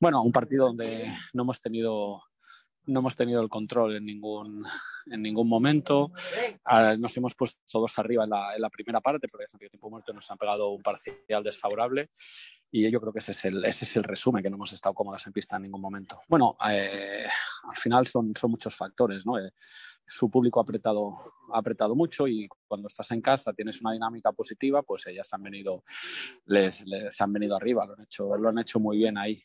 Bueno, un partido donde no hemos tenido no hemos tenido el control en ningún, en ningún momento. Ah, nos hemos puesto todos arriba en la, en la primera parte, porque en tiempo muerto nos han pegado un parcial desfavorable. Y yo creo que ese es el, ese es el resumen, que no hemos estado cómodos en pista en ningún momento. Bueno, eh, al final son, son muchos factores, ¿no? Eh, su público ha apretado, ha apretado mucho y cuando estás en casa tienes una dinámica positiva, pues ellas han venido, les, les han venido arriba, lo han hecho, lo han hecho muy bien ahí.